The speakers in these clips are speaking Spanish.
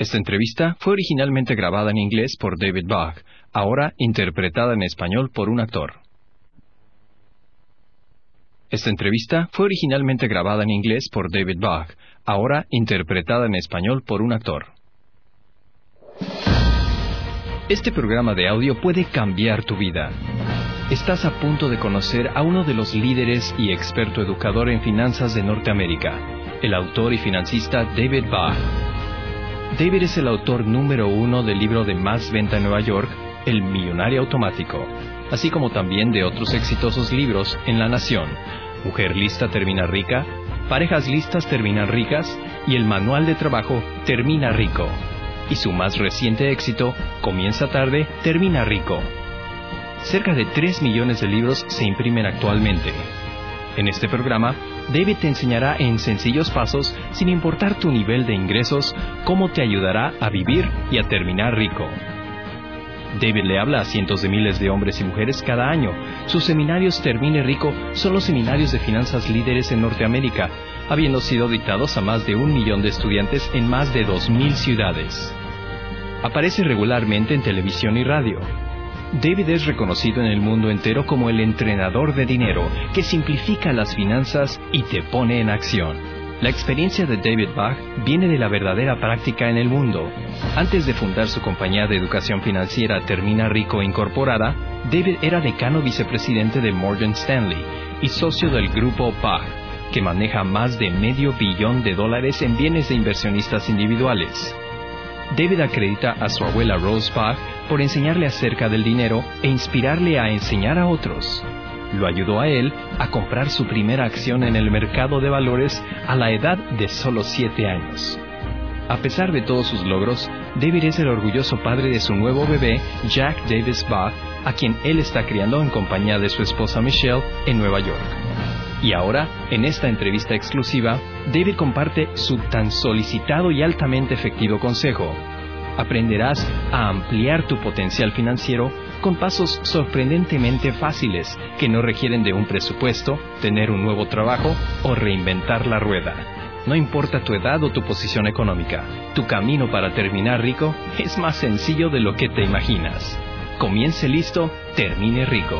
Esta entrevista fue originalmente grabada en inglés por David Bach, ahora interpretada en español por un actor. Esta entrevista fue originalmente grabada en inglés por David Bach, ahora interpretada en español por un actor. Este programa de audio puede cambiar tu vida. Estás a punto de conocer a uno de los líderes y experto educador en finanzas de Norteamérica, el autor y financista David Bach. David es el autor número uno del libro de más venta en Nueva York, El Millonario Automático, así como también de otros exitosos libros en La Nación, Mujer Lista Termina Rica, Parejas Listas Terminan Ricas y el Manual de Trabajo Termina Rico. Y su más reciente éxito, Comienza tarde, termina rico. Cerca de 3 millones de libros se imprimen actualmente. En este programa, David te enseñará en sencillos pasos, sin importar tu nivel de ingresos, cómo te ayudará a vivir y a terminar rico. David le habla a cientos de miles de hombres y mujeres cada año. Sus seminarios Termine Rico son los seminarios de finanzas líderes en Norteamérica, habiendo sido dictados a más de un millón de estudiantes en más de dos mil ciudades. Aparece regularmente en televisión y radio. David es reconocido en el mundo entero como el entrenador de dinero que simplifica las finanzas y te pone en acción. La experiencia de David Bach viene de la verdadera práctica en el mundo. Antes de fundar su compañía de educación financiera Termina Rico Incorporada, David era decano vicepresidente de Morgan Stanley y socio del grupo Bach, que maneja más de medio billón de dólares en bienes de inversionistas individuales. David acredita a su abuela Rose Bach por enseñarle acerca del dinero e inspirarle a enseñar a otros. Lo ayudó a él a comprar su primera acción en el mercado de valores a la edad de solo 7 años. A pesar de todos sus logros, David es el orgulloso padre de su nuevo bebé, Jack Davis Bach, a quien él está criando en compañía de su esposa Michelle en Nueva York. Y ahora, en esta entrevista exclusiva, David comparte su tan solicitado y altamente efectivo consejo. Aprenderás a ampliar tu potencial financiero con pasos sorprendentemente fáciles que no requieren de un presupuesto, tener un nuevo trabajo o reinventar la rueda. No importa tu edad o tu posición económica, tu camino para terminar rico es más sencillo de lo que te imaginas. Comience listo, termine rico.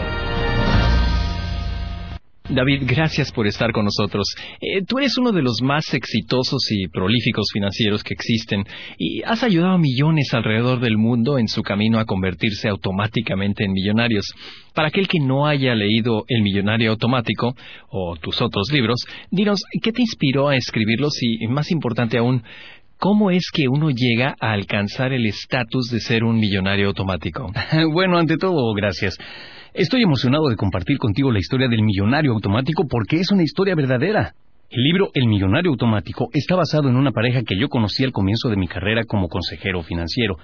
David, gracias por estar con nosotros. Eh, tú eres uno de los más exitosos y prolíficos financieros que existen y has ayudado a millones alrededor del mundo en su camino a convertirse automáticamente en millonarios. Para aquel que no haya leído El Millonario Automático o tus otros libros, dinos, ¿qué te inspiró a escribirlos y, más importante aún, ¿Cómo es que uno llega a alcanzar el estatus de ser un millonario automático? bueno, ante todo, gracias. Estoy emocionado de compartir contigo la historia del millonario automático porque es una historia verdadera. El libro El millonario automático está basado en una pareja que yo conocí al comienzo de mi carrera como consejero financiero.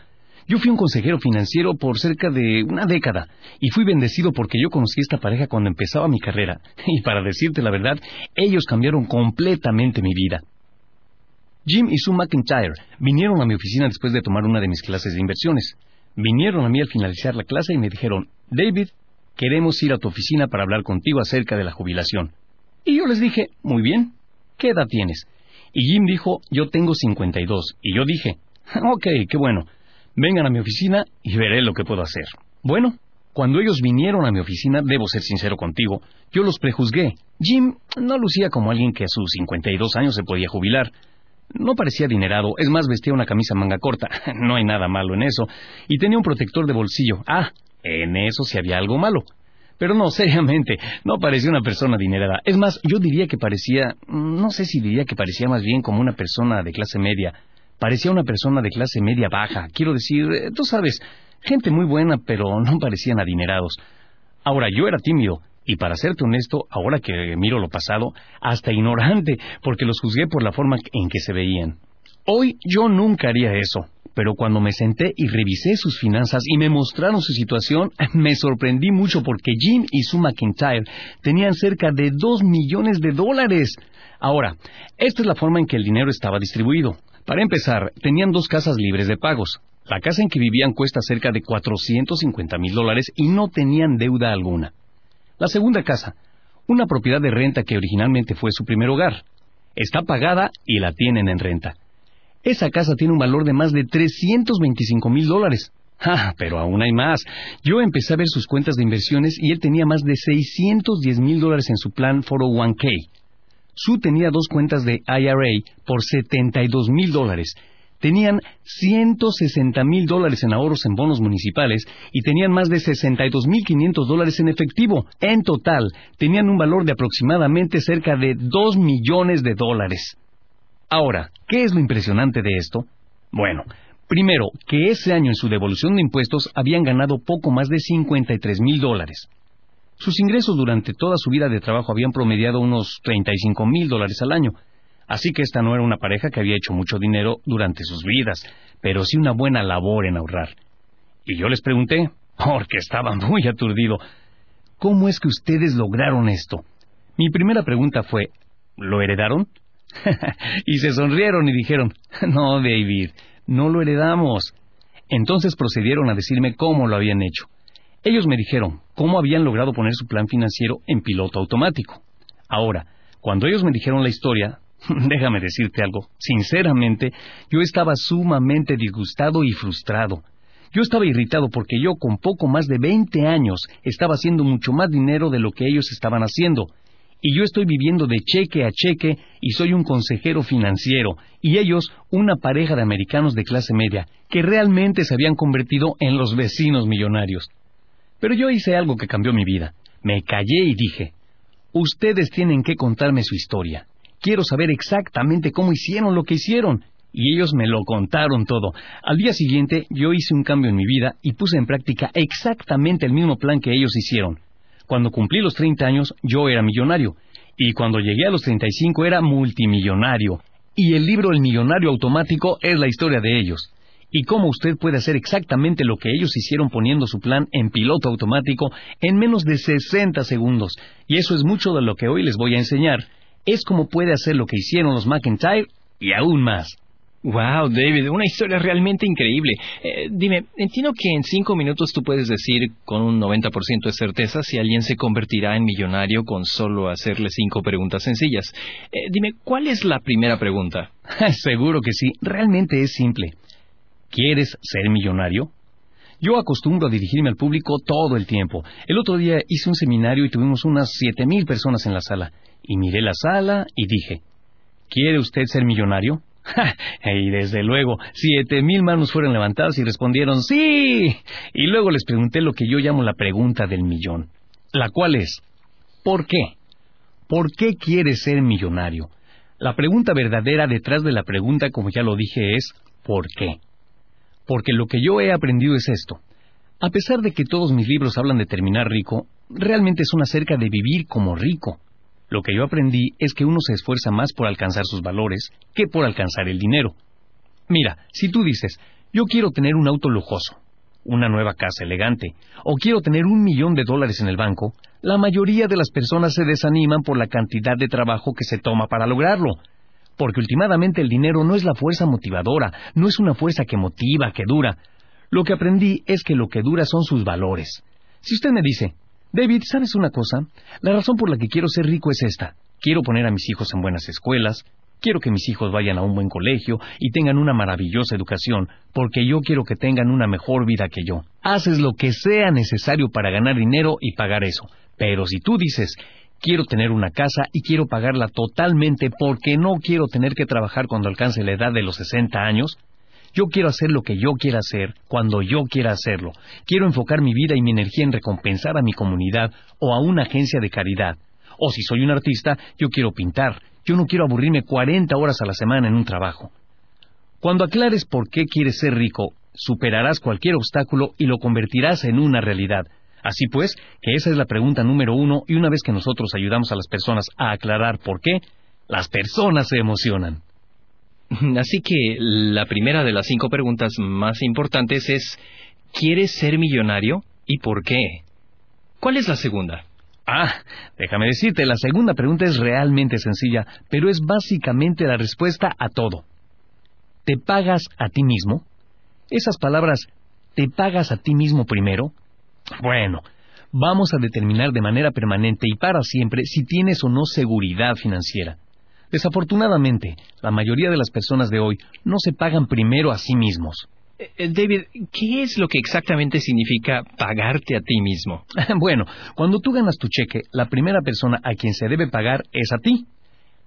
Yo fui un consejero financiero por cerca de una década y fui bendecido porque yo conocí esta pareja cuando empezaba mi carrera. Y para decirte la verdad, ellos cambiaron completamente mi vida. Jim y Sue McIntyre vinieron a mi oficina después de tomar una de mis clases de inversiones. Vinieron a mí al finalizar la clase y me dijeron, David, queremos ir a tu oficina para hablar contigo acerca de la jubilación. Y yo les dije, muy bien, ¿qué edad tienes? Y Jim dijo, yo tengo 52. Y yo dije, ok, qué bueno, vengan a mi oficina y veré lo que puedo hacer. Bueno, cuando ellos vinieron a mi oficina, debo ser sincero contigo, yo los prejuzgué. Jim no lucía como alguien que a sus 52 años se podía jubilar. No parecía adinerado, es más, vestía una camisa manga corta, no hay nada malo en eso, y tenía un protector de bolsillo. Ah, en eso sí había algo malo. Pero no, seriamente, no parecía una persona adinerada. Es más, yo diría que parecía, no sé si diría que parecía más bien como una persona de clase media. Parecía una persona de clase media baja. Quiero decir, eh, tú sabes, gente muy buena, pero no parecían adinerados. Ahora, yo era tímido, y para serte honesto, ahora que miro lo pasado, hasta ignorante, porque los juzgué por la forma en que se veían. Hoy yo nunca haría eso pero cuando me senté y revisé sus finanzas y me mostraron su situación, me sorprendí mucho porque Jim y Sue McIntyre tenían cerca de dos millones de dólares. Ahora, esta es la forma en que el dinero estaba distribuido. Para empezar, tenían dos casas libres de pagos. La casa en que vivían cuesta cerca de 450 mil dólares y no tenían deuda alguna. La segunda casa, una propiedad de renta que originalmente fue su primer hogar, está pagada y la tienen en renta. Esa casa tiene un valor de más de 325 mil dólares. Ah, pero aún hay más. Yo empecé a ver sus cuentas de inversiones y él tenía más de 610 mil dólares en su plan 401k. Su tenía dos cuentas de IRA por 72 mil dólares. Tenían 160 mil dólares en ahorros en bonos municipales y tenían más de 62 mil 500 dólares en efectivo. En total, tenían un valor de aproximadamente cerca de 2 millones de dólares. Ahora, ¿qué es lo impresionante de esto? Bueno, Primero, que ese año en su devolución de impuestos habían ganado poco más de 53 mil dólares. Sus ingresos durante toda su vida de trabajo habían promediado unos 35 mil dólares al año. Así que esta no era una pareja que había hecho mucho dinero durante sus vidas, pero sí una buena labor en ahorrar. Y yo les pregunté, porque estaba muy aturdido, ¿cómo es que ustedes lograron esto? Mi primera pregunta fue, ¿lo heredaron? y se sonrieron y dijeron, no, David, no lo heredamos. Entonces procedieron a decirme cómo lo habían hecho. Ellos me dijeron cómo habían logrado poner su plan financiero en piloto automático. Ahora, cuando ellos me dijeron la historia, déjame decirte algo, sinceramente, yo estaba sumamente disgustado y frustrado. Yo estaba irritado porque yo con poco más de 20 años estaba haciendo mucho más dinero de lo que ellos estaban haciendo, y yo estoy viviendo de cheque a cheque y soy un consejero financiero, y ellos una pareja de americanos de clase media, que realmente se habían convertido en los vecinos millonarios. Pero yo hice algo que cambió mi vida. Me callé y dije, ustedes tienen que contarme su historia. Quiero saber exactamente cómo hicieron lo que hicieron. Y ellos me lo contaron todo. Al día siguiente yo hice un cambio en mi vida y puse en práctica exactamente el mismo plan que ellos hicieron. Cuando cumplí los 30 años, yo era millonario. Y cuando llegué a los 35 era multimillonario. Y el libro El Millonario Automático es la historia de ellos. Y cómo usted puede hacer exactamente lo que ellos hicieron poniendo su plan en piloto automático en menos de 60 segundos. Y eso es mucho de lo que hoy les voy a enseñar. Es como puede hacer lo que hicieron los McIntyre y aún más. Wow, David, una historia realmente increíble. Eh, dime, entiendo que en cinco minutos tú puedes decir con un 90% de certeza si alguien se convertirá en millonario con solo hacerle cinco preguntas sencillas. Eh, dime, ¿cuál es la primera pregunta? Seguro que sí, realmente es simple. ¿Quieres ser millonario? Yo acostumbro a dirigirme al público todo el tiempo. El otro día hice un seminario y tuvimos unas siete mil personas en la sala. Y miré la sala y dije, ¿quiere usted ser millonario? y desde luego, siete mil manos fueron levantadas y respondieron sí. Y luego les pregunté lo que yo llamo la pregunta del millón, la cual es, ¿por qué? ¿Por qué quieres ser millonario? La pregunta verdadera detrás de la pregunta, como ya lo dije, es ¿por qué? Porque lo que yo he aprendido es esto. A pesar de que todos mis libros hablan de terminar rico, realmente son acerca de vivir como rico. Lo que yo aprendí es que uno se esfuerza más por alcanzar sus valores que por alcanzar el dinero. Mira, si tú dices, yo quiero tener un auto lujoso, una nueva casa elegante, o quiero tener un millón de dólares en el banco, la mayoría de las personas se desaniman por la cantidad de trabajo que se toma para lograrlo. Porque últimamente el dinero no es la fuerza motivadora, no es una fuerza que motiva, que dura. Lo que aprendí es que lo que dura son sus valores. Si usted me dice, David, ¿sabes una cosa? La razón por la que quiero ser rico es esta. Quiero poner a mis hijos en buenas escuelas, quiero que mis hijos vayan a un buen colegio y tengan una maravillosa educación, porque yo quiero que tengan una mejor vida que yo. Haces lo que sea necesario para ganar dinero y pagar eso. Pero si tú dices, quiero tener una casa y quiero pagarla totalmente porque no quiero tener que trabajar cuando alcance la edad de los 60 años, yo quiero hacer lo que yo quiera hacer, cuando yo quiera hacerlo. Quiero enfocar mi vida y mi energía en recompensar a mi comunidad o a una agencia de caridad. O si soy un artista, yo quiero pintar. Yo no quiero aburrirme 40 horas a la semana en un trabajo. Cuando aclares por qué quieres ser rico, superarás cualquier obstáculo y lo convertirás en una realidad. Así pues, que esa es la pregunta número uno y una vez que nosotros ayudamos a las personas a aclarar por qué, las personas se emocionan. Así que la primera de las cinco preguntas más importantes es, ¿quieres ser millonario y por qué? ¿Cuál es la segunda? Ah, déjame decirte, la segunda pregunta es realmente sencilla, pero es básicamente la respuesta a todo. ¿Te pagas a ti mismo? Esas palabras, ¿te pagas a ti mismo primero? Bueno, vamos a determinar de manera permanente y para siempre si tienes o no seguridad financiera. Desafortunadamente, la mayoría de las personas de hoy no se pagan primero a sí mismos. Eh, eh, David, ¿qué es lo que exactamente significa pagarte a ti mismo? bueno, cuando tú ganas tu cheque, la primera persona a quien se debe pagar es a ti.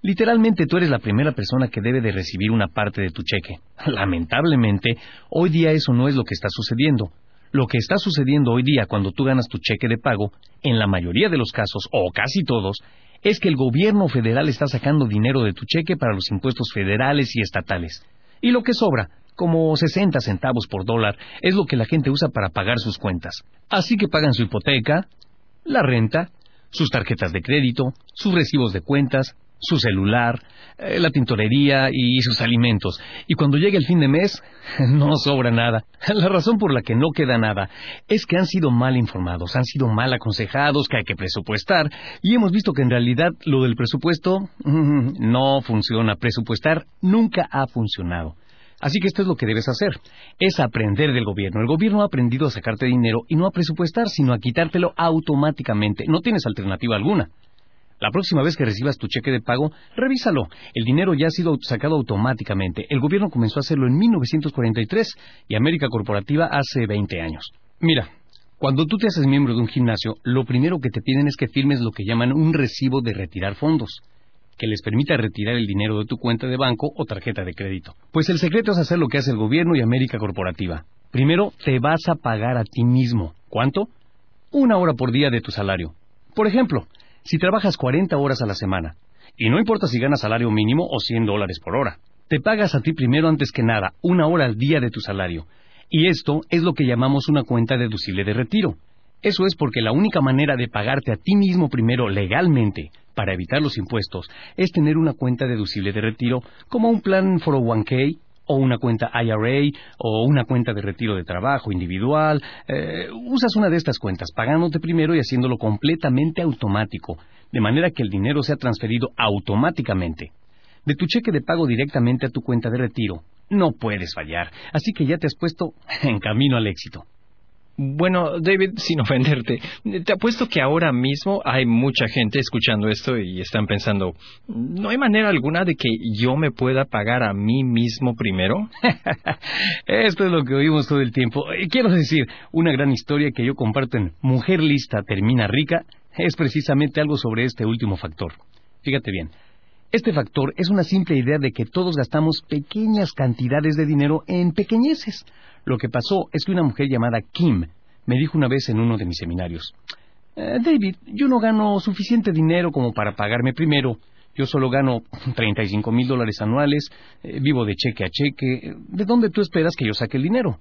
Literalmente tú eres la primera persona que debe de recibir una parte de tu cheque. Lamentablemente, hoy día eso no es lo que está sucediendo. Lo que está sucediendo hoy día cuando tú ganas tu cheque de pago, en la mayoría de los casos, o casi todos, es que el gobierno federal está sacando dinero de tu cheque para los impuestos federales y estatales. Y lo que sobra, como 60 centavos por dólar, es lo que la gente usa para pagar sus cuentas. Así que pagan su hipoteca, la renta, sus tarjetas de crédito, sus recibos de cuentas, su celular, eh, la tintorería y sus alimentos. Y cuando llega el fin de mes, no sobra nada. La razón por la que no queda nada es que han sido mal informados, han sido mal aconsejados, que hay que presupuestar, y hemos visto que en realidad lo del presupuesto no funciona. Presupuestar nunca ha funcionado. Así que esto es lo que debes hacer, es aprender del gobierno. El gobierno ha aprendido a sacarte dinero y no a presupuestar, sino a quitártelo automáticamente. No tienes alternativa alguna. La próxima vez que recibas tu cheque de pago, revísalo. El dinero ya ha sido sacado automáticamente. El gobierno comenzó a hacerlo en 1943 y América Corporativa hace 20 años. Mira, cuando tú te haces miembro de un gimnasio, lo primero que te piden es que firmes lo que llaman un recibo de retirar fondos que les permita retirar el dinero de tu cuenta de banco o tarjeta de crédito. Pues el secreto es hacer lo que hace el gobierno y América Corporativa. Primero, te vas a pagar a ti mismo. ¿Cuánto? Una hora por día de tu salario. Por ejemplo, si trabajas 40 horas a la semana, y no importa si ganas salario mínimo o 100 dólares por hora, te pagas a ti primero antes que nada una hora al día de tu salario. Y esto es lo que llamamos una cuenta deducible de retiro. Eso es porque la única manera de pagarte a ti mismo primero legalmente para evitar los impuestos es tener una cuenta deducible de retiro como un plan 401k o una cuenta IRA o una cuenta de retiro de trabajo individual. Eh, usas una de estas cuentas pagándote primero y haciéndolo completamente automático, de manera que el dinero sea transferido automáticamente. De tu cheque de pago directamente a tu cuenta de retiro. No puedes fallar, así que ya te has puesto en camino al éxito. Bueno, David, sin ofenderte, te apuesto que ahora mismo hay mucha gente escuchando esto y están pensando, ¿no hay manera alguna de que yo me pueda pagar a mí mismo primero? esto es lo que oímos todo el tiempo. Quiero decir, una gran historia que yo comparto en Mujer Lista Termina Rica es precisamente algo sobre este último factor. Fíjate bien. Este factor es una simple idea de que todos gastamos pequeñas cantidades de dinero en pequeñeces. Lo que pasó es que una mujer llamada Kim me dijo una vez en uno de mis seminarios, eh, David, yo no gano suficiente dinero como para pagarme primero. Yo solo gano 35 mil dólares anuales, eh, vivo de cheque a cheque. ¿De dónde tú esperas que yo saque el dinero?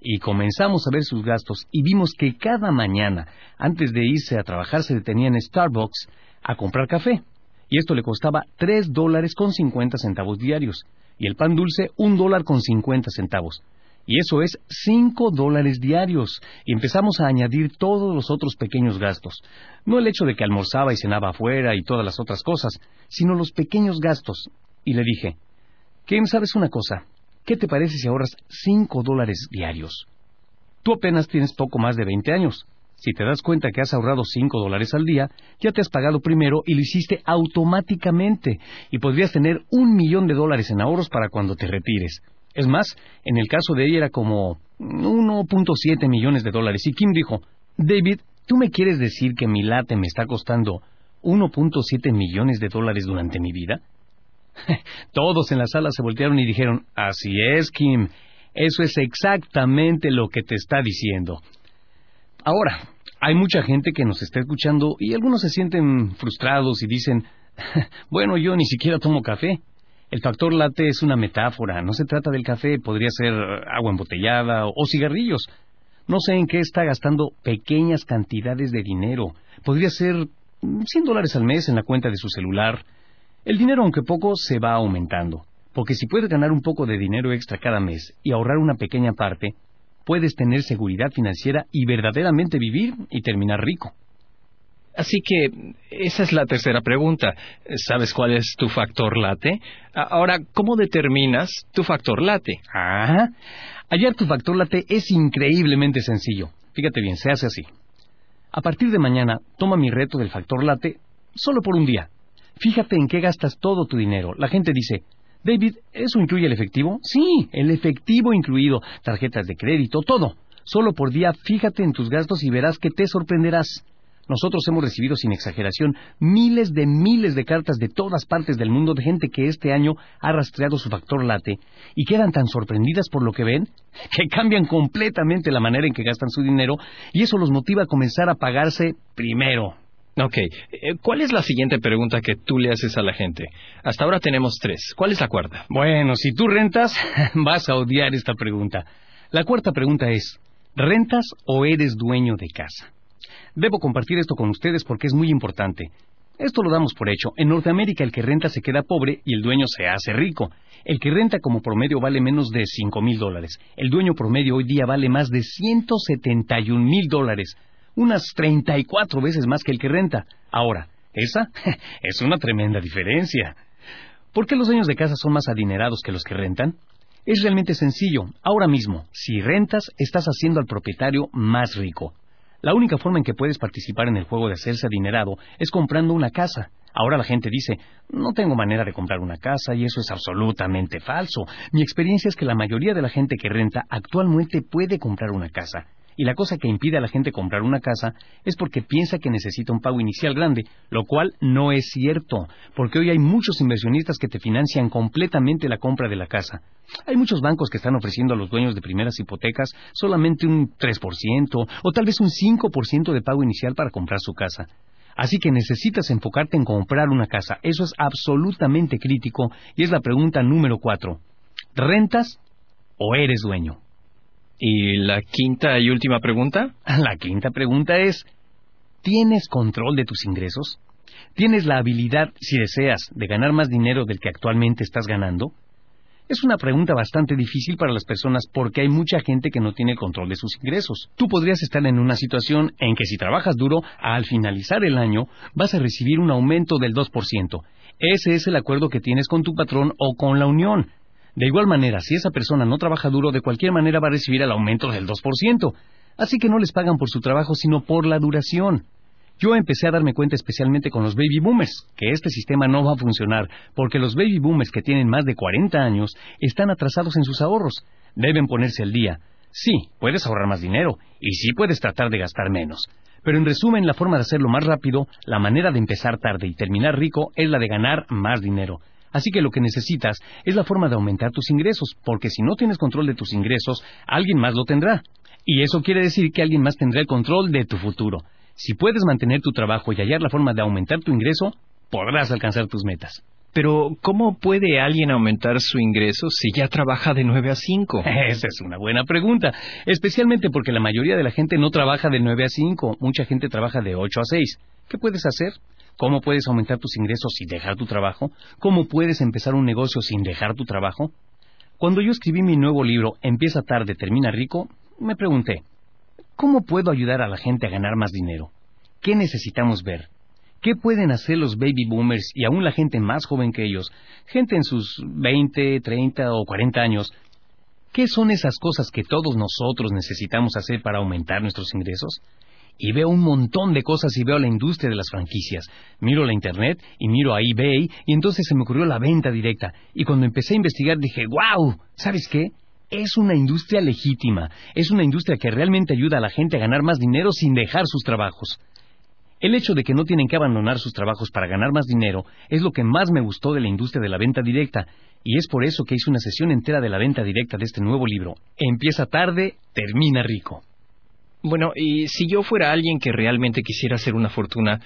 Y comenzamos a ver sus gastos y vimos que cada mañana, antes de irse a trabajar, se detenía en Starbucks a comprar café. Y esto le costaba 3 dólares con 50 centavos diarios. Y el pan dulce, un dólar con 50 centavos. Y eso es cinco dólares diarios. Y empezamos a añadir todos los otros pequeños gastos. No el hecho de que almorzaba y cenaba afuera y todas las otras cosas, sino los pequeños gastos. Y le dije, Kim, ¿sabes una cosa? ¿Qué te parece si ahorras cinco dólares diarios? Tú apenas tienes poco más de veinte años. Si te das cuenta que has ahorrado cinco dólares al día, ya te has pagado primero y lo hiciste automáticamente. Y podrías tener un millón de dólares en ahorros para cuando te retires. Es más, en el caso de ella era como 1.7 millones de dólares. Y Kim dijo, David, ¿tú me quieres decir que mi late me está costando 1.7 millones de dólares durante mi vida? Todos en la sala se voltearon y dijeron, así es, Kim, eso es exactamente lo que te está diciendo. Ahora, hay mucha gente que nos está escuchando y algunos se sienten frustrados y dicen, bueno, yo ni siquiera tomo café. El factor late es una metáfora, no se trata del café, podría ser agua embotellada o cigarrillos. No sé en qué está gastando pequeñas cantidades de dinero. Podría ser 100 dólares al mes en la cuenta de su celular. El dinero, aunque poco, se va aumentando. Porque si puedes ganar un poco de dinero extra cada mes y ahorrar una pequeña parte, puedes tener seguridad financiera y verdaderamente vivir y terminar rico. Así que esa es la tercera pregunta. ¿Sabes cuál es tu factor late? Ahora, ¿cómo determinas tu factor late? Ah, hallar tu factor late es increíblemente sencillo. Fíjate bien, se hace así. A partir de mañana, toma mi reto del factor late solo por un día. Fíjate en qué gastas todo tu dinero. La gente dice, David, ¿eso incluye el efectivo? Sí, el efectivo incluido, tarjetas de crédito, todo. Solo por día fíjate en tus gastos y verás que te sorprenderás. Nosotros hemos recibido sin exageración miles de miles de cartas de todas partes del mundo de gente que este año ha rastreado su factor late y quedan tan sorprendidas por lo que ven que cambian completamente la manera en que gastan su dinero y eso los motiva a comenzar a pagarse primero. Ok, eh, ¿cuál es la siguiente pregunta que tú le haces a la gente? Hasta ahora tenemos tres. ¿Cuál es la cuarta? Bueno, si tú rentas, vas a odiar esta pregunta. La cuarta pregunta es, ¿rentas o eres dueño de casa? Debo compartir esto con ustedes porque es muy importante. Esto lo damos por hecho. En Norteamérica el que renta se queda pobre y el dueño se hace rico. El que renta como promedio vale menos de cinco mil dólares. El dueño promedio hoy día vale más de 171 mil dólares unas 34 veces más que el que renta. Ahora, esa es una tremenda diferencia. ¿Por qué los dueños de casa son más adinerados que los que rentan? Es realmente sencillo. Ahora mismo, si rentas, estás haciendo al propietario más rico. La única forma en que puedes participar en el juego de hacerse adinerado es comprando una casa. Ahora la gente dice, no tengo manera de comprar una casa y eso es absolutamente falso. Mi experiencia es que la mayoría de la gente que renta actualmente puede comprar una casa. Y la cosa que impide a la gente comprar una casa es porque piensa que necesita un pago inicial grande, lo cual no es cierto, porque hoy hay muchos inversionistas que te financian completamente la compra de la casa. Hay muchos bancos que están ofreciendo a los dueños de primeras hipotecas solamente un 3% o tal vez un 5% de pago inicial para comprar su casa. Así que necesitas enfocarte en comprar una casa. Eso es absolutamente crítico y es la pregunta número cuatro. ¿Rentas o eres dueño? ¿Y la quinta y última pregunta? La quinta pregunta es, ¿tienes control de tus ingresos? ¿Tienes la habilidad, si deseas, de ganar más dinero del que actualmente estás ganando? Es una pregunta bastante difícil para las personas porque hay mucha gente que no tiene control de sus ingresos. Tú podrías estar en una situación en que si trabajas duro, al finalizar el año vas a recibir un aumento del 2%. Ese es el acuerdo que tienes con tu patrón o con la unión. De igual manera, si esa persona no trabaja duro, de cualquier manera va a recibir el aumento del 2%. Así que no les pagan por su trabajo, sino por la duración. Yo empecé a darme cuenta especialmente con los baby boomers, que este sistema no va a funcionar, porque los baby boomers que tienen más de 40 años están atrasados en sus ahorros. Deben ponerse al día. Sí, puedes ahorrar más dinero, y sí puedes tratar de gastar menos. Pero en resumen, la forma de hacerlo más rápido, la manera de empezar tarde y terminar rico, es la de ganar más dinero. Así que lo que necesitas es la forma de aumentar tus ingresos, porque si no tienes control de tus ingresos, alguien más lo tendrá. Y eso quiere decir que alguien más tendrá el control de tu futuro. Si puedes mantener tu trabajo y hallar la forma de aumentar tu ingreso, podrás alcanzar tus metas. Pero, ¿cómo puede alguien aumentar su ingreso si ya trabaja de 9 a 5? Esa es una buena pregunta, especialmente porque la mayoría de la gente no trabaja de 9 a 5, mucha gente trabaja de 8 a 6. ¿Qué puedes hacer? ¿Cómo puedes aumentar tus ingresos sin dejar tu trabajo? ¿Cómo puedes empezar un negocio sin dejar tu trabajo? Cuando yo escribí mi nuevo libro, Empieza tarde, termina rico, me pregunté, ¿cómo puedo ayudar a la gente a ganar más dinero? ¿Qué necesitamos ver? ¿Qué pueden hacer los baby boomers y aún la gente más joven que ellos, gente en sus 20, 30 o 40 años? ¿Qué son esas cosas que todos nosotros necesitamos hacer para aumentar nuestros ingresos? Y veo un montón de cosas y veo la industria de las franquicias. Miro la internet y miro a eBay y entonces se me ocurrió la venta directa. Y cuando empecé a investigar dije, wow, ¿sabes qué? Es una industria legítima, es una industria que realmente ayuda a la gente a ganar más dinero sin dejar sus trabajos. El hecho de que no tienen que abandonar sus trabajos para ganar más dinero es lo que más me gustó de la industria de la venta directa, y es por eso que hice una sesión entera de la venta directa de este nuevo libro. Empieza tarde, termina rico. Bueno, y si yo fuera alguien que realmente quisiera hacer una fortuna,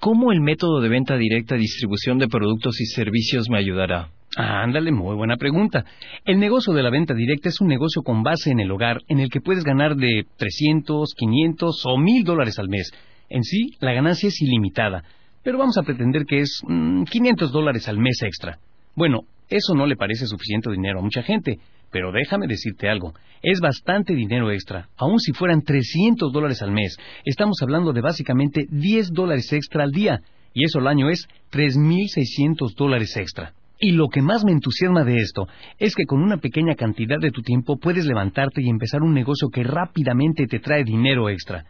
¿cómo el método de venta directa, distribución de productos y servicios me ayudará? Ah, ándale, muy buena pregunta. El negocio de la venta directa es un negocio con base en el hogar en el que puedes ganar de 300, 500 o 1000 dólares al mes. En sí, la ganancia es ilimitada, pero vamos a pretender que es 500 mm, dólares al mes extra. Bueno, eso no le parece suficiente dinero a mucha gente, pero déjame decirte algo, es bastante dinero extra, aun si fueran 300 dólares al mes. Estamos hablando de básicamente 10 dólares extra al día, y eso al año es 3.600 dólares extra. Y lo que más me entusiasma de esto es que con una pequeña cantidad de tu tiempo puedes levantarte y empezar un negocio que rápidamente te trae dinero extra.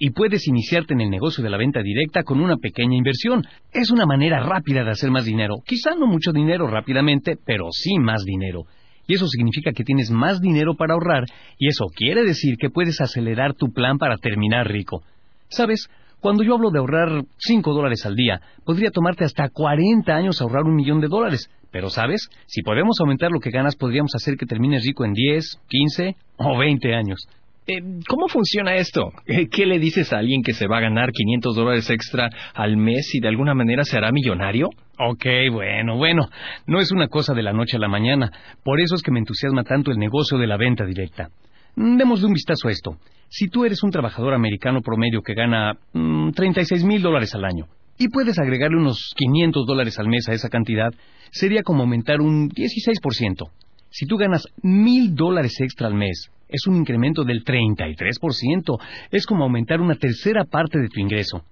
y puedes iniciarte en el negocio de la venta directa con una pequeña inversión. Es una manera rápida de hacer más dinero. Quizá no mucho dinero rápidamente, pero sí más dinero. Y eso significa que tienes más dinero para ahorrar, y eso quiere decir que puedes acelerar tu plan para terminar rico. ¿Sabes? Cuando yo hablo de ahorrar 5 dólares al día, podría tomarte hasta 40 años ahorrar un millón de dólares. Pero, ¿sabes? Si podemos aumentar lo que ganas, podríamos hacer que termines rico en 10, 15 o 20 años. Eh, ¿Cómo funciona esto? Eh, ¿Qué le dices a alguien que se va a ganar 500 dólares extra al mes y de alguna manera se hará millonario? Ok, bueno, bueno. No es una cosa de la noche a la mañana. Por eso es que me entusiasma tanto el negocio de la venta directa. Mm, démosle un vistazo a esto. Si tú eres un trabajador americano promedio que gana 36 mm, mil dólares al año y puedes agregarle unos 500 dólares al mes a esa cantidad, sería como aumentar un 16%. Si tú ganas mil dólares extra al mes es un incremento del 33%. Es como aumentar una tercera parte de tu ingreso.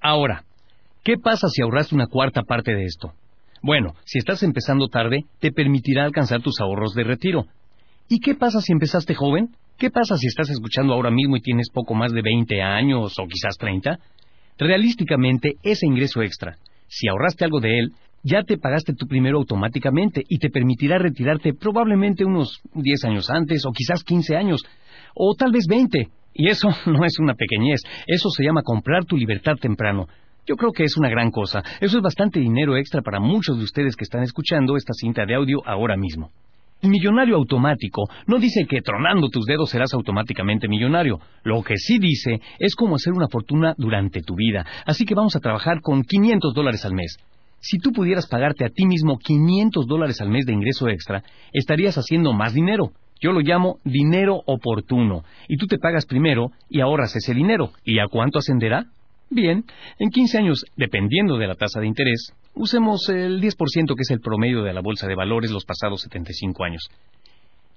Ahora, ¿qué pasa si ahorraste una cuarta parte de esto? Bueno, si estás empezando tarde, te permitirá alcanzar tus ahorros de retiro. ¿Y qué pasa si empezaste joven? ¿Qué pasa si estás escuchando ahora mismo y tienes poco más de 20 años o quizás 30? Realísticamente, ese ingreso extra, si ahorraste algo de él, ya te pagaste tu primero automáticamente y te permitirá retirarte probablemente unos 10 años antes o quizás 15 años o tal vez 20. Y eso no es una pequeñez, eso se llama comprar tu libertad temprano. Yo creo que es una gran cosa. Eso es bastante dinero extra para muchos de ustedes que están escuchando esta cinta de audio ahora mismo. El millonario automático no dice que tronando tus dedos serás automáticamente millonario. Lo que sí dice es cómo hacer una fortuna durante tu vida. Así que vamos a trabajar con 500 dólares al mes. Si tú pudieras pagarte a ti mismo 500 dólares al mes de ingreso extra, estarías haciendo más dinero. Yo lo llamo dinero oportuno. Y tú te pagas primero y ahorras ese dinero. ¿Y a cuánto ascenderá? Bien, en 15 años, dependiendo de la tasa de interés, usemos el 10% que es el promedio de la bolsa de valores los pasados 75 años.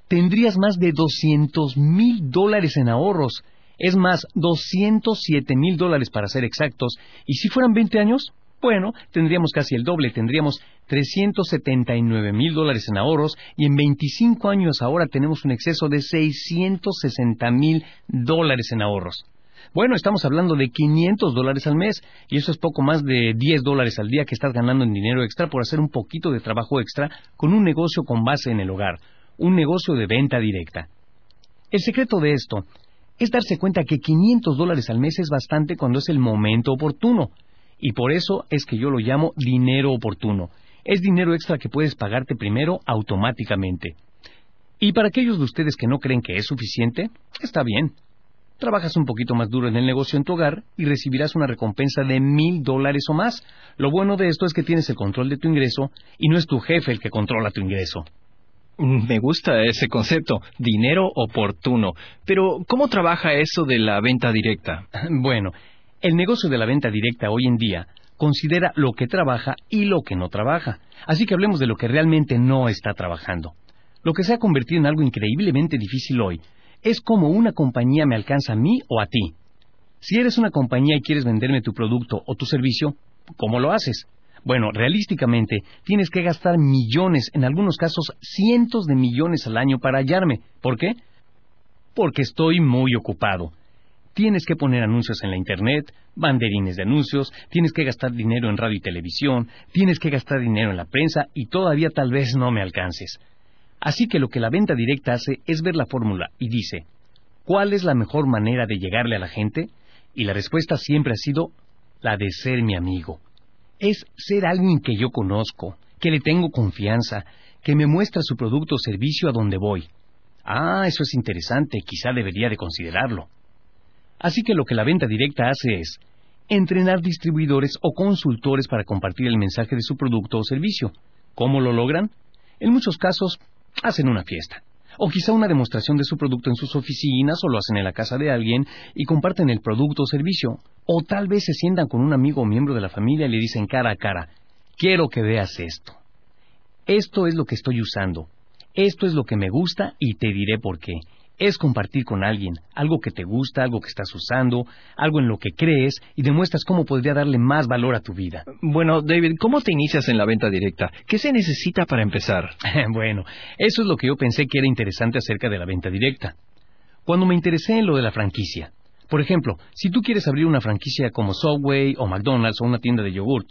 Tendrías más de 200 mil dólares en ahorros. Es más, 207 mil dólares para ser exactos. ¿Y si fueran 20 años? Bueno, tendríamos casi el doble, tendríamos 379 mil dólares en ahorros y en 25 años ahora tenemos un exceso de 660 mil dólares en ahorros. Bueno, estamos hablando de 500 dólares al mes y eso es poco más de 10 dólares al día que estás ganando en dinero extra por hacer un poquito de trabajo extra con un negocio con base en el hogar, un negocio de venta directa. El secreto de esto es darse cuenta que 500 dólares al mes es bastante cuando es el momento oportuno. Y por eso es que yo lo llamo dinero oportuno. Es dinero extra que puedes pagarte primero automáticamente. Y para aquellos de ustedes que no creen que es suficiente, está bien. Trabajas un poquito más duro en el negocio en tu hogar y recibirás una recompensa de mil dólares o más. Lo bueno de esto es que tienes el control de tu ingreso y no es tu jefe el que controla tu ingreso. Me gusta ese concepto, dinero oportuno. Pero, ¿cómo trabaja eso de la venta directa? Bueno, el negocio de la venta directa hoy en día considera lo que trabaja y lo que no trabaja. Así que hablemos de lo que realmente no está trabajando. Lo que se ha convertido en algo increíblemente difícil hoy es cómo una compañía me alcanza a mí o a ti. Si eres una compañía y quieres venderme tu producto o tu servicio, ¿cómo lo haces? Bueno, realísticamente tienes que gastar millones, en algunos casos cientos de millones al año para hallarme. ¿Por qué? Porque estoy muy ocupado. Tienes que poner anuncios en la Internet, banderines de anuncios, tienes que gastar dinero en radio y televisión, tienes que gastar dinero en la prensa y todavía tal vez no me alcances. Así que lo que la venta directa hace es ver la fórmula y dice, ¿cuál es la mejor manera de llegarle a la gente? Y la respuesta siempre ha sido la de ser mi amigo. Es ser alguien que yo conozco, que le tengo confianza, que me muestra su producto o servicio a donde voy. Ah, eso es interesante, quizá debería de considerarlo. Así que lo que la venta directa hace es entrenar distribuidores o consultores para compartir el mensaje de su producto o servicio. ¿Cómo lo logran? En muchos casos, hacen una fiesta. O quizá una demostración de su producto en sus oficinas o lo hacen en la casa de alguien y comparten el producto o servicio. O tal vez se sientan con un amigo o miembro de la familia y le dicen cara a cara, quiero que veas esto. Esto es lo que estoy usando. Esto es lo que me gusta y te diré por qué es compartir con alguien algo que te gusta, algo que estás usando, algo en lo que crees y demuestras cómo podría darle más valor a tu vida. Bueno, David, ¿cómo te inicias en la venta directa? ¿Qué se necesita para empezar? bueno, eso es lo que yo pensé que era interesante acerca de la venta directa. Cuando me interesé en lo de la franquicia, Por ejemplo, si tú quieres abrir una franquicia como Subway o McDonald's o una tienda de yogurt,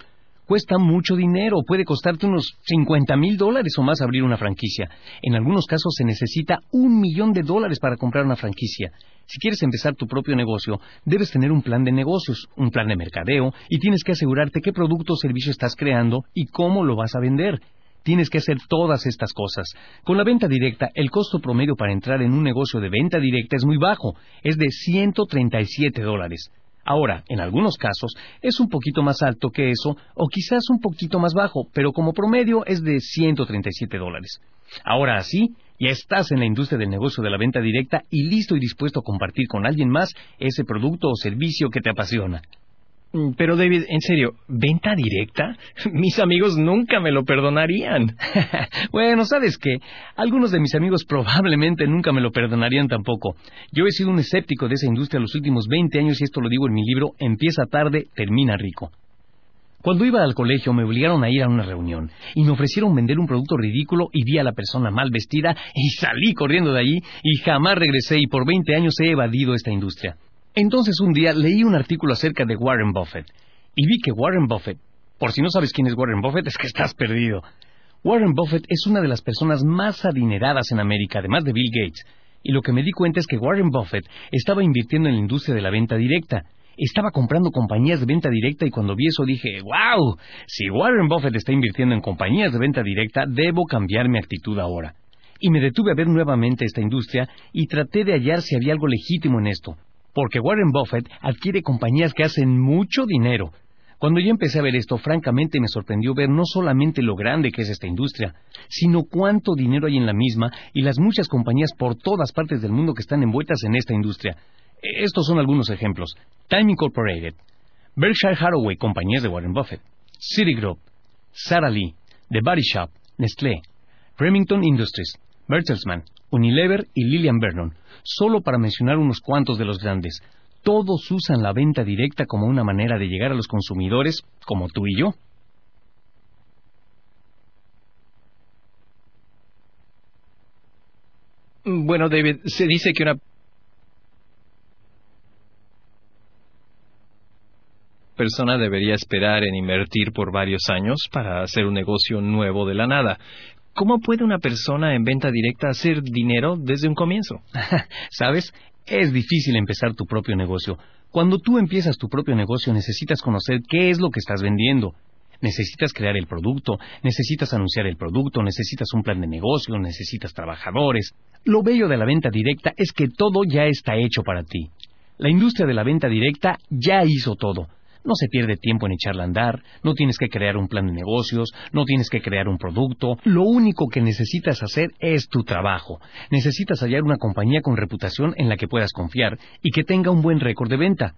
cuesta mucho dinero, puede costarte unos 50 mil dólares o más abrir una franquicia. En algunos casos se necesita un millón de dólares para comprar una franquicia. Si quieres empezar tu propio negocio, debes tener un plan de negocios, un plan de mercadeo y tienes que asegurarte qué producto o servicio estás creando y cómo lo vas a vender. Tienes que hacer todas estas cosas. Con la venta directa, el costo promedio para entrar en un negocio de venta directa es muy bajo, es de 137 dólares. Ahora, en algunos casos es un poquito más alto que eso o quizás un poquito más bajo, pero como promedio es de 137 dólares. Ahora así, ya estás en la industria del negocio de la venta directa y listo y dispuesto a compartir con alguien más ese producto o servicio que te apasiona. Mm, pero David, en serio, ¿venta directa? Mis amigos nunca me lo perdonarían. bueno, ¿sabes qué? Algunos de mis amigos probablemente nunca me lo perdonarían tampoco. Yo he sido un escéptico de esa industria los últimos 20 años y esto lo digo en mi libro Empieza tarde, termina rico. Cuando iba al colegio me obligaron a ir a una reunión y me ofrecieron vender un producto ridículo y vi a la persona mal vestida y salí corriendo de allí y jamás regresé y por 20 años he evadido esta industria. Entonces un día leí un artículo acerca de Warren Buffett y vi que Warren Buffett, por si no sabes quién es Warren Buffett, es que estás perdido. Warren Buffett es una de las personas más adineradas en América, además de Bill Gates. Y lo que me di cuenta es que Warren Buffett estaba invirtiendo en la industria de la venta directa. Estaba comprando compañías de venta directa y cuando vi eso dije, wow, si Warren Buffett está invirtiendo en compañías de venta directa, debo cambiar mi actitud ahora. Y me detuve a ver nuevamente esta industria y traté de hallar si había algo legítimo en esto. Porque Warren Buffett adquiere compañías que hacen mucho dinero. Cuando yo empecé a ver esto, francamente me sorprendió ver no solamente lo grande que es esta industria, sino cuánto dinero hay en la misma y las muchas compañías por todas partes del mundo que están envueltas en esta industria. Estos son algunos ejemplos. Time Incorporated, Berkshire Hathaway, compañías de Warren Buffett, Citigroup, Sara Lee, The Body Shop, Nestlé, Remington Industries, Bertelsmann, Unilever y Lillian Vernon, solo para mencionar unos cuantos de los grandes. Todos usan la venta directa como una manera de llegar a los consumidores, como tú y yo. Bueno, David, se dice que una persona debería esperar en invertir por varios años para hacer un negocio nuevo de la nada. ¿Cómo puede una persona en venta directa hacer dinero desde un comienzo? ¿Sabes? Es difícil empezar tu propio negocio. Cuando tú empiezas tu propio negocio necesitas conocer qué es lo que estás vendiendo. Necesitas crear el producto, necesitas anunciar el producto, necesitas un plan de negocio, necesitas trabajadores. Lo bello de la venta directa es que todo ya está hecho para ti. La industria de la venta directa ya hizo todo. No se pierde tiempo en echarla a andar, no tienes que crear un plan de negocios, no tienes que crear un producto, lo único que necesitas hacer es tu trabajo. Necesitas hallar una compañía con reputación en la que puedas confiar y que tenga un buen récord de venta,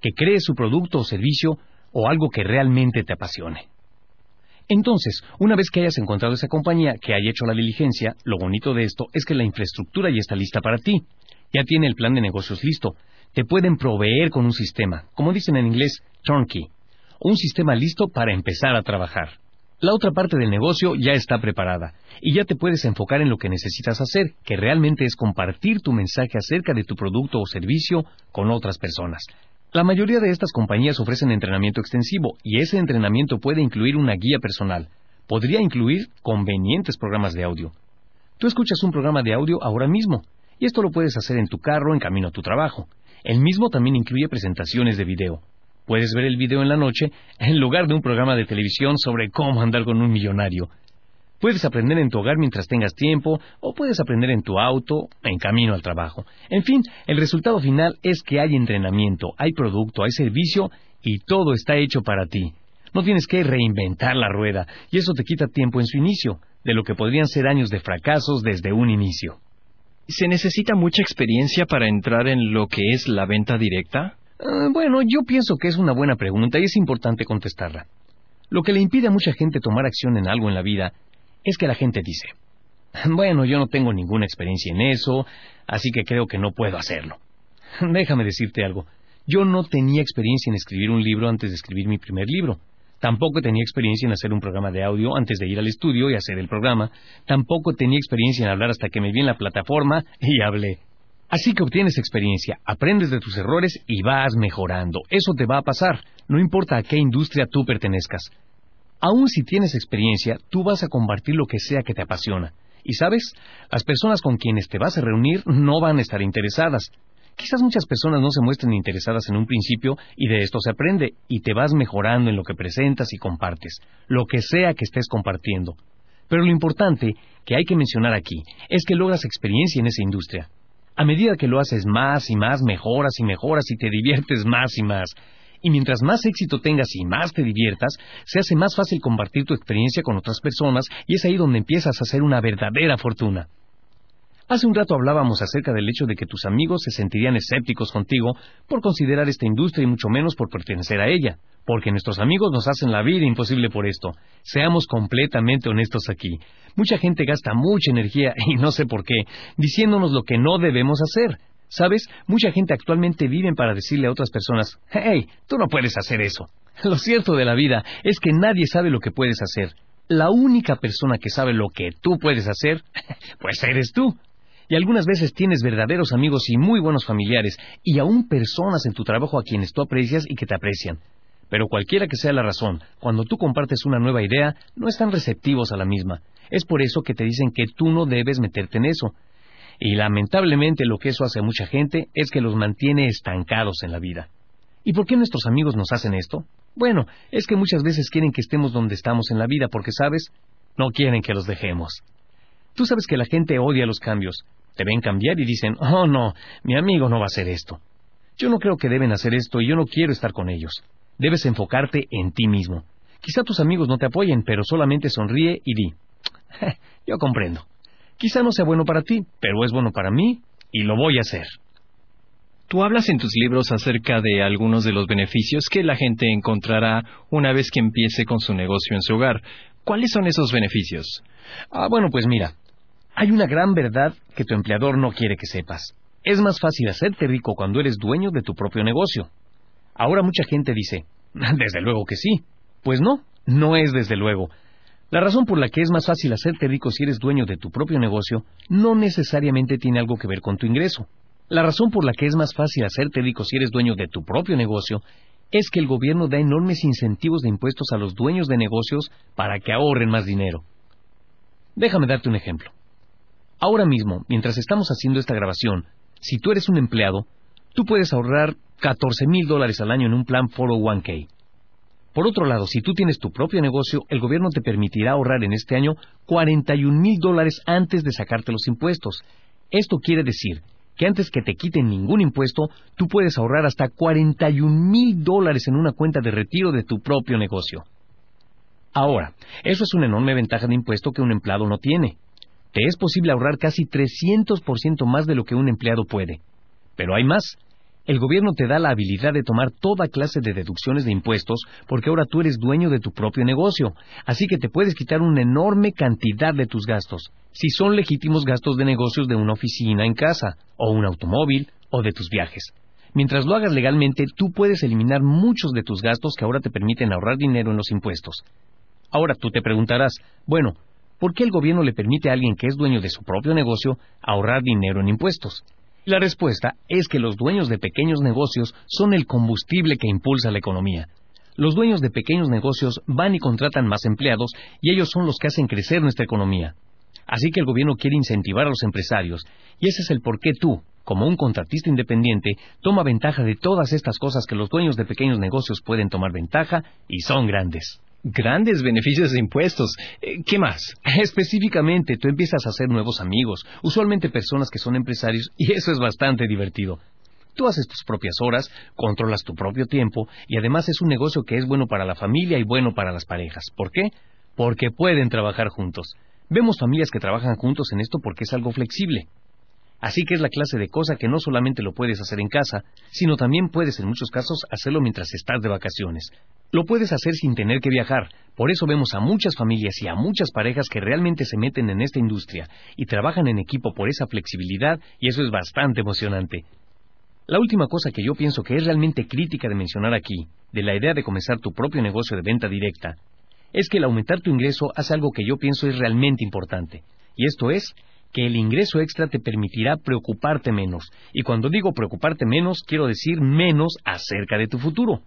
que cree su producto o servicio o algo que realmente te apasione. Entonces, una vez que hayas encontrado esa compañía que haya hecho la diligencia, lo bonito de esto es que la infraestructura ya está lista para ti. Ya tiene el plan de negocios listo, te pueden proveer con un sistema, como dicen en inglés, turnkey, un sistema listo para empezar a trabajar. La otra parte del negocio ya está preparada y ya te puedes enfocar en lo que necesitas hacer, que realmente es compartir tu mensaje acerca de tu producto o servicio con otras personas. La mayoría de estas compañías ofrecen entrenamiento extensivo y ese entrenamiento puede incluir una guía personal. Podría incluir convenientes programas de audio. Tú escuchas un programa de audio ahora mismo y esto lo puedes hacer en tu carro en camino a tu trabajo. El mismo también incluye presentaciones de video. Puedes ver el video en la noche en lugar de un programa de televisión sobre cómo andar con un millonario. Puedes aprender en tu hogar mientras tengas tiempo o puedes aprender en tu auto en camino al trabajo. En fin, el resultado final es que hay entrenamiento, hay producto, hay servicio y todo está hecho para ti. No tienes que reinventar la rueda y eso te quita tiempo en su inicio, de lo que podrían ser años de fracasos desde un inicio. ¿Se necesita mucha experiencia para entrar en lo que es la venta directa? Ah, bueno, yo pienso que es una buena pregunta y es importante contestarla. Lo que le impide a mucha gente tomar acción en algo en la vida es que la gente dice, bueno, yo no tengo ninguna experiencia en eso, así que creo que no puedo hacerlo. Déjame decirte algo, yo no tenía experiencia en escribir un libro antes de escribir mi primer libro. Tampoco tenía experiencia en hacer un programa de audio antes de ir al estudio y hacer el programa. Tampoco tenía experiencia en hablar hasta que me vi en la plataforma y hablé. Así que obtienes experiencia, aprendes de tus errores y vas mejorando. Eso te va a pasar, no importa a qué industria tú pertenezcas. Aún si tienes experiencia, tú vas a compartir lo que sea que te apasiona. Y sabes, las personas con quienes te vas a reunir no van a estar interesadas. Quizás muchas personas no se muestren interesadas en un principio y de esto se aprende y te vas mejorando en lo que presentas y compartes, lo que sea que estés compartiendo. Pero lo importante que hay que mencionar aquí es que logras experiencia en esa industria. A medida que lo haces más y más, mejoras y mejoras y te diviertes más y más. Y mientras más éxito tengas y más te diviertas, se hace más fácil compartir tu experiencia con otras personas y es ahí donde empiezas a hacer una verdadera fortuna. Hace un rato hablábamos acerca del hecho de que tus amigos se sentirían escépticos contigo por considerar esta industria y mucho menos por pertenecer a ella, porque nuestros amigos nos hacen la vida imposible por esto. Seamos completamente honestos aquí. Mucha gente gasta mucha energía, y no sé por qué, diciéndonos lo que no debemos hacer. ¿Sabes? Mucha gente actualmente vive para decirle a otras personas, hey, tú no puedes hacer eso. Lo cierto de la vida es que nadie sabe lo que puedes hacer. La única persona que sabe lo que tú puedes hacer, pues eres tú. Y algunas veces tienes verdaderos amigos y muy buenos familiares, y aún personas en tu trabajo a quienes tú aprecias y que te aprecian. Pero cualquiera que sea la razón, cuando tú compartes una nueva idea, no están receptivos a la misma. Es por eso que te dicen que tú no debes meterte en eso. Y lamentablemente lo que eso hace a mucha gente es que los mantiene estancados en la vida. ¿Y por qué nuestros amigos nos hacen esto? Bueno, es que muchas veces quieren que estemos donde estamos en la vida porque, ¿sabes? No quieren que los dejemos. Tú sabes que la gente odia los cambios. Te ven cambiar y dicen, oh no, mi amigo no va a hacer esto. Yo no creo que deben hacer esto y yo no quiero estar con ellos. Debes enfocarte en ti mismo. Quizá tus amigos no te apoyen, pero solamente sonríe y di, yo comprendo. Quizá no sea bueno para ti, pero es bueno para mí y lo voy a hacer. Tú hablas en tus libros acerca de algunos de los beneficios que la gente encontrará una vez que empiece con su negocio en su hogar. ¿Cuáles son esos beneficios? Ah, bueno, pues mira, hay una gran verdad que tu empleador no quiere que sepas. Es más fácil hacerte rico cuando eres dueño de tu propio negocio. Ahora mucha gente dice, desde luego que sí. Pues no, no es desde luego. La razón por la que es más fácil hacerte rico si eres dueño de tu propio negocio no necesariamente tiene algo que ver con tu ingreso. La razón por la que es más fácil hacerte rico si eres dueño de tu propio negocio es que el gobierno da enormes incentivos de impuestos a los dueños de negocios para que ahorren más dinero. Déjame darte un ejemplo. Ahora mismo, mientras estamos haciendo esta grabación, si tú eres un empleado, tú puedes ahorrar 14 mil dólares al año en un plan 401k. Por otro lado, si tú tienes tu propio negocio, el gobierno te permitirá ahorrar en este año 41 mil dólares antes de sacarte los impuestos. Esto quiere decir que antes que te quiten ningún impuesto, tú puedes ahorrar hasta 41 mil dólares en una cuenta de retiro de tu propio negocio. Ahora, eso es una enorme ventaja de impuesto que un empleado no tiene. Te es posible ahorrar casi 300% más de lo que un empleado puede. Pero hay más. El gobierno te da la habilidad de tomar toda clase de deducciones de impuestos porque ahora tú eres dueño de tu propio negocio, así que te puedes quitar una enorme cantidad de tus gastos, si son legítimos gastos de negocios de una oficina en casa, o un automóvil, o de tus viajes. Mientras lo hagas legalmente, tú puedes eliminar muchos de tus gastos que ahora te permiten ahorrar dinero en los impuestos. Ahora tú te preguntarás, bueno, ¿por qué el gobierno le permite a alguien que es dueño de su propio negocio ahorrar dinero en impuestos? La respuesta es que los dueños de pequeños negocios son el combustible que impulsa la economía. Los dueños de pequeños negocios van y contratan más empleados y ellos son los que hacen crecer nuestra economía. Así que el gobierno quiere incentivar a los empresarios y ese es el por qué tú, como un contratista independiente, toma ventaja de todas estas cosas que los dueños de pequeños negocios pueden tomar ventaja y son grandes grandes beneficios de impuestos. Eh, ¿Qué más? Específicamente, tú empiezas a hacer nuevos amigos, usualmente personas que son empresarios, y eso es bastante divertido. Tú haces tus propias horas, controlas tu propio tiempo, y además es un negocio que es bueno para la familia y bueno para las parejas. ¿Por qué? Porque pueden trabajar juntos. Vemos familias que trabajan juntos en esto porque es algo flexible. Así que es la clase de cosa que no solamente lo puedes hacer en casa, sino también puedes en muchos casos hacerlo mientras estás de vacaciones. Lo puedes hacer sin tener que viajar. Por eso vemos a muchas familias y a muchas parejas que realmente se meten en esta industria y trabajan en equipo por esa flexibilidad y eso es bastante emocionante. La última cosa que yo pienso que es realmente crítica de mencionar aquí, de la idea de comenzar tu propio negocio de venta directa, es que el aumentar tu ingreso hace algo que yo pienso es realmente importante, y esto es que el ingreso extra te permitirá preocuparte menos. Y cuando digo preocuparte menos, quiero decir menos acerca de tu futuro.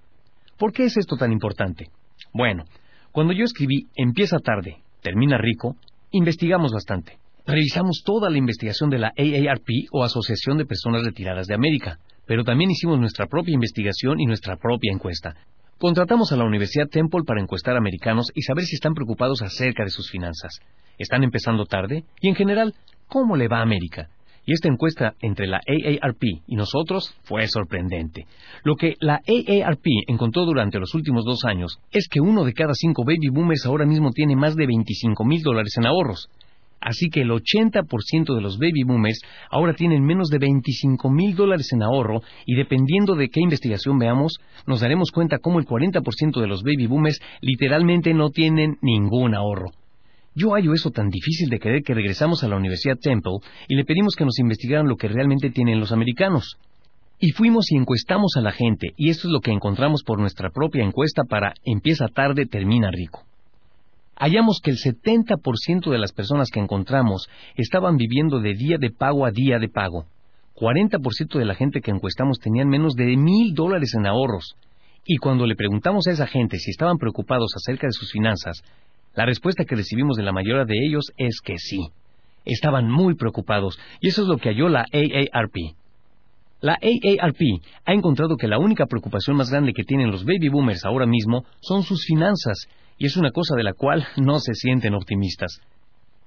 ¿Por qué es esto tan importante? Bueno, cuando yo escribí Empieza tarde, termina rico, investigamos bastante. Revisamos toda la investigación de la AARP o Asociación de Personas Retiradas de América, pero también hicimos nuestra propia investigación y nuestra propia encuesta. Contratamos a la Universidad Temple para encuestar a americanos y saber si están preocupados acerca de sus finanzas. ¿Están empezando tarde? Y en general, ¿cómo le va a América? Y esta encuesta entre la AARP y nosotros fue sorprendente. Lo que la AARP encontró durante los últimos dos años es que uno de cada cinco baby boomers ahora mismo tiene más de 25 mil dólares en ahorros. Así que el 80% de los baby boomers ahora tienen menos de 25 mil dólares en ahorro y dependiendo de qué investigación veamos, nos daremos cuenta cómo el 40% de los baby boomers literalmente no tienen ningún ahorro. Yo hallo eso tan difícil de creer que regresamos a la Universidad Temple y le pedimos que nos investigaran lo que realmente tienen los americanos. Y fuimos y encuestamos a la gente, y esto es lo que encontramos por nuestra propia encuesta para Empieza tarde, termina rico hallamos que el 70% de las personas que encontramos estaban viviendo de día de pago a día de pago. 40% de la gente que encuestamos tenían menos de mil dólares en ahorros. Y cuando le preguntamos a esa gente si estaban preocupados acerca de sus finanzas, la respuesta que recibimos de la mayoría de ellos es que sí. Estaban muy preocupados, y eso es lo que halló la AARP. La AARP ha encontrado que la única preocupación más grande que tienen los baby boomers ahora mismo son sus finanzas, y es una cosa de la cual no se sienten optimistas.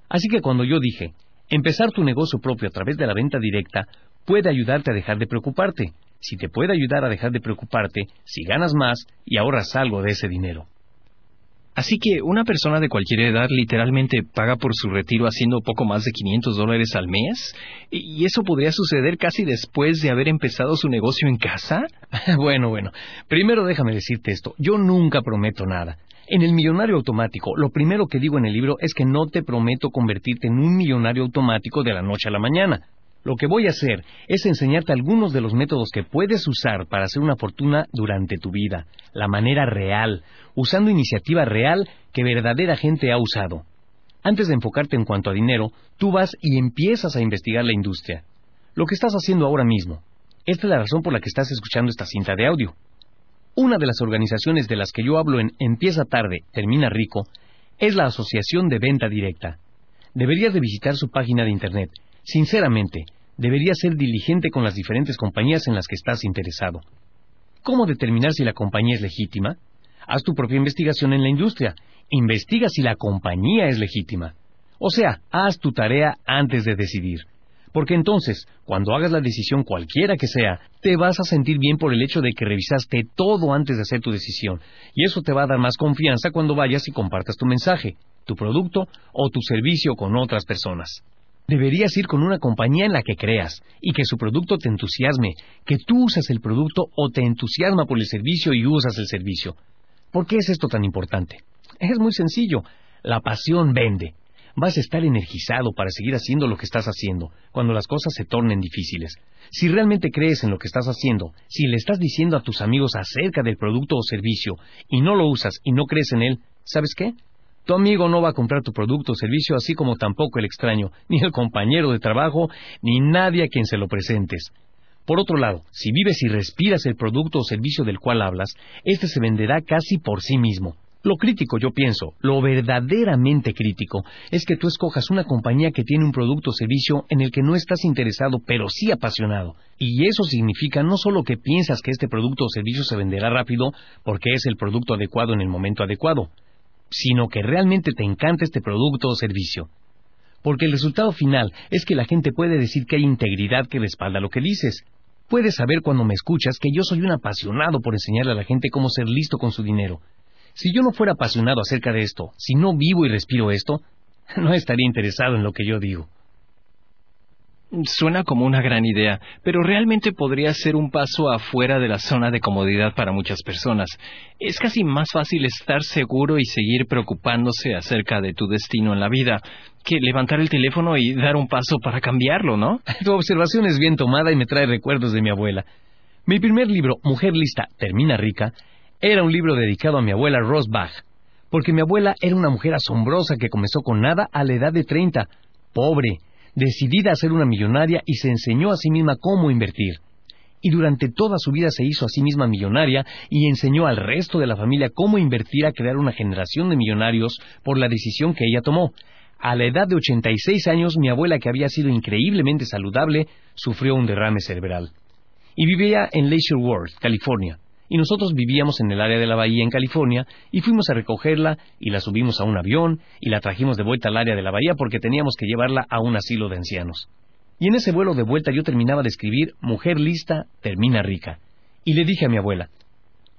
Así que cuando yo dije, empezar tu negocio propio a través de la venta directa puede ayudarte a dejar de preocuparte. Si te puede ayudar a dejar de preocuparte, si ganas más y ahorras algo de ese dinero. Así que una persona de cualquier edad literalmente paga por su retiro haciendo poco más de 500 dólares al mes. ¿Y eso podría suceder casi después de haber empezado su negocio en casa? bueno, bueno. Primero déjame decirte esto. Yo nunca prometo nada. En el millonario automático, lo primero que digo en el libro es que no te prometo convertirte en un millonario automático de la noche a la mañana. Lo que voy a hacer es enseñarte algunos de los métodos que puedes usar para hacer una fortuna durante tu vida, la manera real, usando iniciativa real que verdadera gente ha usado. Antes de enfocarte en cuanto a dinero, tú vas y empiezas a investigar la industria. Lo que estás haciendo ahora mismo. Esta es la razón por la que estás escuchando esta cinta de audio. Una de las organizaciones de las que yo hablo en Empieza tarde, termina rico, es la Asociación de Venta Directa. Deberías de visitar su página de Internet Sinceramente, deberías ser diligente con las diferentes compañías en las que estás interesado. ¿Cómo determinar si la compañía es legítima? Haz tu propia investigación en la industria. Investiga si la compañía es legítima. O sea, haz tu tarea antes de decidir. Porque entonces, cuando hagas la decisión cualquiera que sea, te vas a sentir bien por el hecho de que revisaste todo antes de hacer tu decisión. Y eso te va a dar más confianza cuando vayas y compartas tu mensaje, tu producto o tu servicio con otras personas. Deberías ir con una compañía en la que creas y que su producto te entusiasme, que tú usas el producto o te entusiasma por el servicio y usas el servicio. ¿Por qué es esto tan importante? Es muy sencillo. La pasión vende. Vas a estar energizado para seguir haciendo lo que estás haciendo cuando las cosas se tornen difíciles. Si realmente crees en lo que estás haciendo, si le estás diciendo a tus amigos acerca del producto o servicio y no lo usas y no crees en él, ¿sabes qué? Tu amigo no va a comprar tu producto o servicio, así como tampoco el extraño, ni el compañero de trabajo, ni nadie a quien se lo presentes. Por otro lado, si vives y respiras el producto o servicio del cual hablas, éste se venderá casi por sí mismo. Lo crítico, yo pienso, lo verdaderamente crítico, es que tú escojas una compañía que tiene un producto o servicio en el que no estás interesado, pero sí apasionado. Y eso significa no solo que piensas que este producto o servicio se venderá rápido porque es el producto adecuado en el momento adecuado, sino que realmente te encanta este producto o servicio. Porque el resultado final es que la gente puede decir que hay integridad que respalda lo que dices. Puedes saber cuando me escuchas que yo soy un apasionado por enseñarle a la gente cómo ser listo con su dinero. Si yo no fuera apasionado acerca de esto, si no vivo y respiro esto, no estaría interesado en lo que yo digo. Suena como una gran idea, pero realmente podría ser un paso afuera de la zona de comodidad para muchas personas. Es casi más fácil estar seguro y seguir preocupándose acerca de tu destino en la vida que levantar el teléfono y dar un paso para cambiarlo, ¿no? Tu observación es bien tomada y me trae recuerdos de mi abuela. Mi primer libro, Mujer Lista, Termina Rica, era un libro dedicado a mi abuela Rose Bach, porque mi abuela era una mujer asombrosa que comenzó con nada a la edad de 30, pobre, decidida a ser una millonaria y se enseñó a sí misma cómo invertir. Y durante toda su vida se hizo a sí misma millonaria y enseñó al resto de la familia cómo invertir a crear una generación de millonarios por la decisión que ella tomó. A la edad de 86 años, mi abuela, que había sido increíblemente saludable, sufrió un derrame cerebral. Y vivía en Leisure World, California y nosotros vivíamos en el área de la bahía en California y fuimos a recogerla y la subimos a un avión y la trajimos de vuelta al área de la bahía porque teníamos que llevarla a un asilo de ancianos. Y en ese vuelo de vuelta yo terminaba de escribir Mujer lista, termina rica. Y le dije a mi abuela,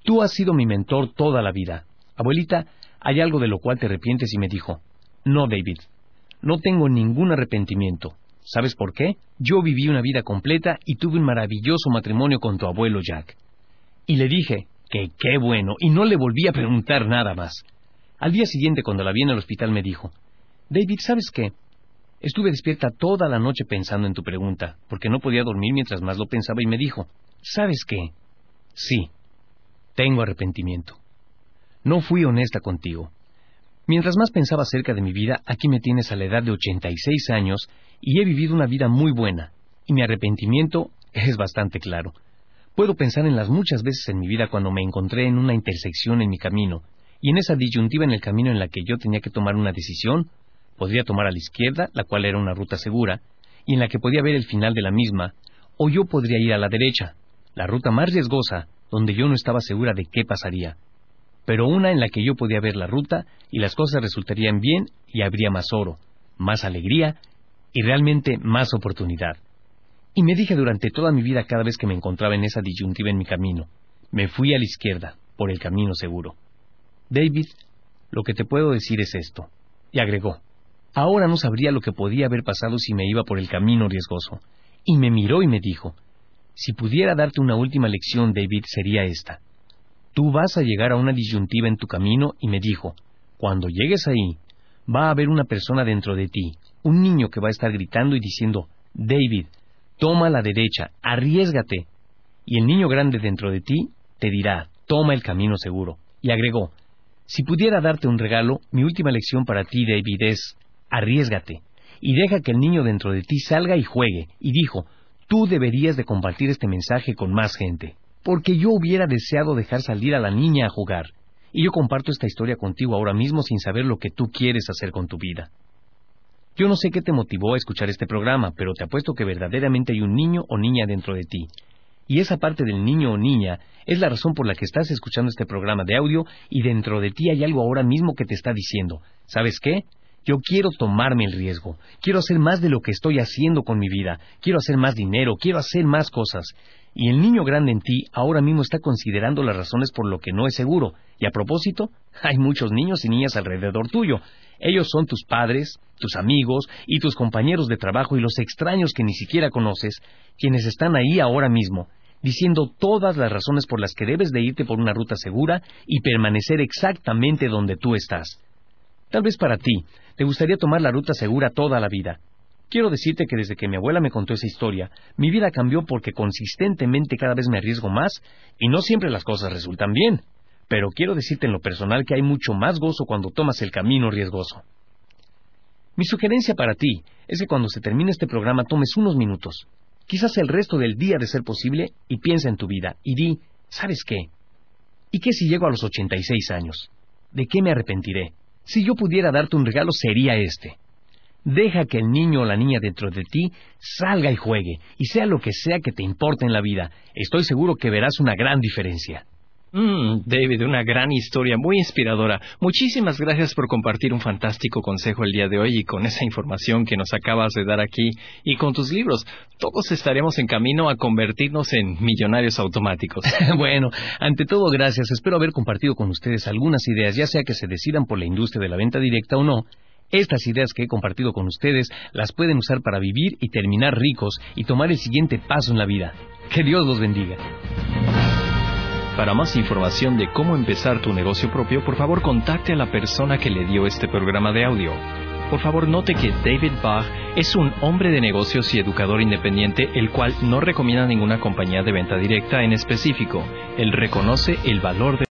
Tú has sido mi mentor toda la vida. Abuelita, ¿hay algo de lo cual te arrepientes? Y me dijo, No, David, no tengo ningún arrepentimiento. ¿Sabes por qué? Yo viví una vida completa y tuve un maravilloso matrimonio con tu abuelo Jack. Y le dije que qué bueno, y no le volví a preguntar nada más. Al día siguiente, cuando la vi en el hospital, me dijo, David, ¿sabes qué? Estuve despierta toda la noche pensando en tu pregunta, porque no podía dormir mientras más lo pensaba y me dijo, ¿sabes qué? Sí, tengo arrepentimiento. No fui honesta contigo. Mientras más pensaba acerca de mi vida, aquí me tienes a la edad de 86 años y he vivido una vida muy buena, y mi arrepentimiento es bastante claro. Puedo pensar en las muchas veces en mi vida cuando me encontré en una intersección en mi camino, y en esa disyuntiva en el camino en la que yo tenía que tomar una decisión, podría tomar a la izquierda, la cual era una ruta segura, y en la que podía ver el final de la misma, o yo podría ir a la derecha, la ruta más riesgosa, donde yo no estaba segura de qué pasaría, pero una en la que yo podía ver la ruta y las cosas resultarían bien y habría más oro, más alegría y realmente más oportunidad. Y me dije durante toda mi vida cada vez que me encontraba en esa disyuntiva en mi camino, me fui a la izquierda, por el camino seguro. David, lo que te puedo decir es esto. Y agregó, ahora no sabría lo que podía haber pasado si me iba por el camino riesgoso. Y me miró y me dijo, si pudiera darte una última lección, David, sería esta. Tú vas a llegar a una disyuntiva en tu camino y me dijo, cuando llegues ahí, va a haber una persona dentro de ti, un niño que va a estar gritando y diciendo, David, toma la derecha, arriesgate. Y el niño grande dentro de ti te dirá, toma el camino seguro. Y agregó, si pudiera darte un regalo, mi última lección para ti, David, es, arriesgate. Y deja que el niño dentro de ti salga y juegue. Y dijo, tú deberías de compartir este mensaje con más gente. Porque yo hubiera deseado dejar salir a la niña a jugar. Y yo comparto esta historia contigo ahora mismo sin saber lo que tú quieres hacer con tu vida. Yo no sé qué te motivó a escuchar este programa, pero te apuesto que verdaderamente hay un niño o niña dentro de ti. Y esa parte del niño o niña es la razón por la que estás escuchando este programa de audio y dentro de ti hay algo ahora mismo que te está diciendo, ¿sabes qué? Yo quiero tomarme el riesgo, quiero hacer más de lo que estoy haciendo con mi vida, quiero hacer más dinero, quiero hacer más cosas. Y el niño grande en ti ahora mismo está considerando las razones por lo que no es seguro. Y a propósito, hay muchos niños y niñas alrededor tuyo, ellos son tus padres, tus amigos y tus compañeros de trabajo y los extraños que ni siquiera conoces, quienes están ahí ahora mismo, diciendo todas las razones por las que debes de irte por una ruta segura y permanecer exactamente donde tú estás. Tal vez para ti te gustaría tomar la ruta segura toda la vida. Quiero decirte que desde que mi abuela me contó esa historia, mi vida cambió porque consistentemente cada vez me arriesgo más y no siempre las cosas resultan bien pero quiero decirte en lo personal que hay mucho más gozo cuando tomas el camino riesgoso. Mi sugerencia para ti es que cuando se termine este programa tomes unos minutos, quizás el resto del día de ser posible, y piensa en tu vida y di, ¿sabes qué? ¿Y qué si llego a los 86 años? ¿De qué me arrepentiré? Si yo pudiera darte un regalo sería este. Deja que el niño o la niña dentro de ti salga y juegue, y sea lo que sea que te importe en la vida, estoy seguro que verás una gran diferencia. Mm, David, una gran historia, muy inspiradora. Muchísimas gracias por compartir un fantástico consejo el día de hoy y con esa información que nos acabas de dar aquí y con tus libros. Todos estaremos en camino a convertirnos en millonarios automáticos. bueno, ante todo, gracias. Espero haber compartido con ustedes algunas ideas, ya sea que se decidan por la industria de la venta directa o no. Estas ideas que he compartido con ustedes las pueden usar para vivir y terminar ricos y tomar el siguiente paso en la vida. Que Dios los bendiga. Para más información de cómo empezar tu negocio propio, por favor contacte a la persona que le dio este programa de audio. Por favor note que David Bach es un hombre de negocios y educador independiente el cual no recomienda ninguna compañía de venta directa en específico. Él reconoce el valor de